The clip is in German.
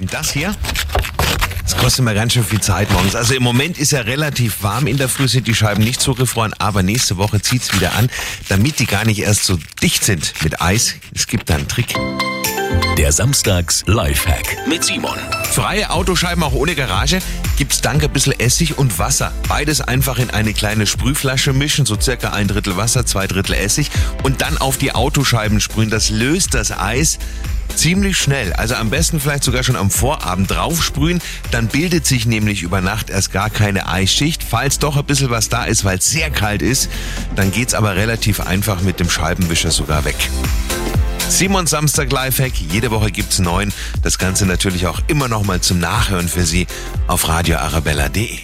Das hier, das kostet mir ganz schön viel Zeit morgens. Also im Moment ist ja relativ warm in der Früh, sind die Scheiben nicht so gefroren, aber nächste Woche zieht's wieder an, damit die gar nicht erst so dicht sind mit Eis. Es gibt da einen Trick. Der Samstags Lifehack mit Simon. Freie Autoscheiben auch ohne Garage gibt's dank ein bisschen Essig und Wasser. Beides einfach in eine kleine Sprühflasche mischen, so circa ein Drittel Wasser, zwei Drittel Essig und dann auf die Autoscheiben sprühen. Das löst das Eis ziemlich schnell. Also am besten vielleicht sogar schon am Vorabend draufsprühen. Dann bildet sich nämlich über Nacht erst gar keine Eisschicht. Falls doch ein bisschen was da ist, weil es sehr kalt ist, dann geht's aber relativ einfach mit dem Scheibenwischer sogar weg. Simon Samstag Lifehack. Jede Woche gibt's neun. Das Ganze natürlich auch immer noch mal zum Nachhören für Sie auf radioarabella.de.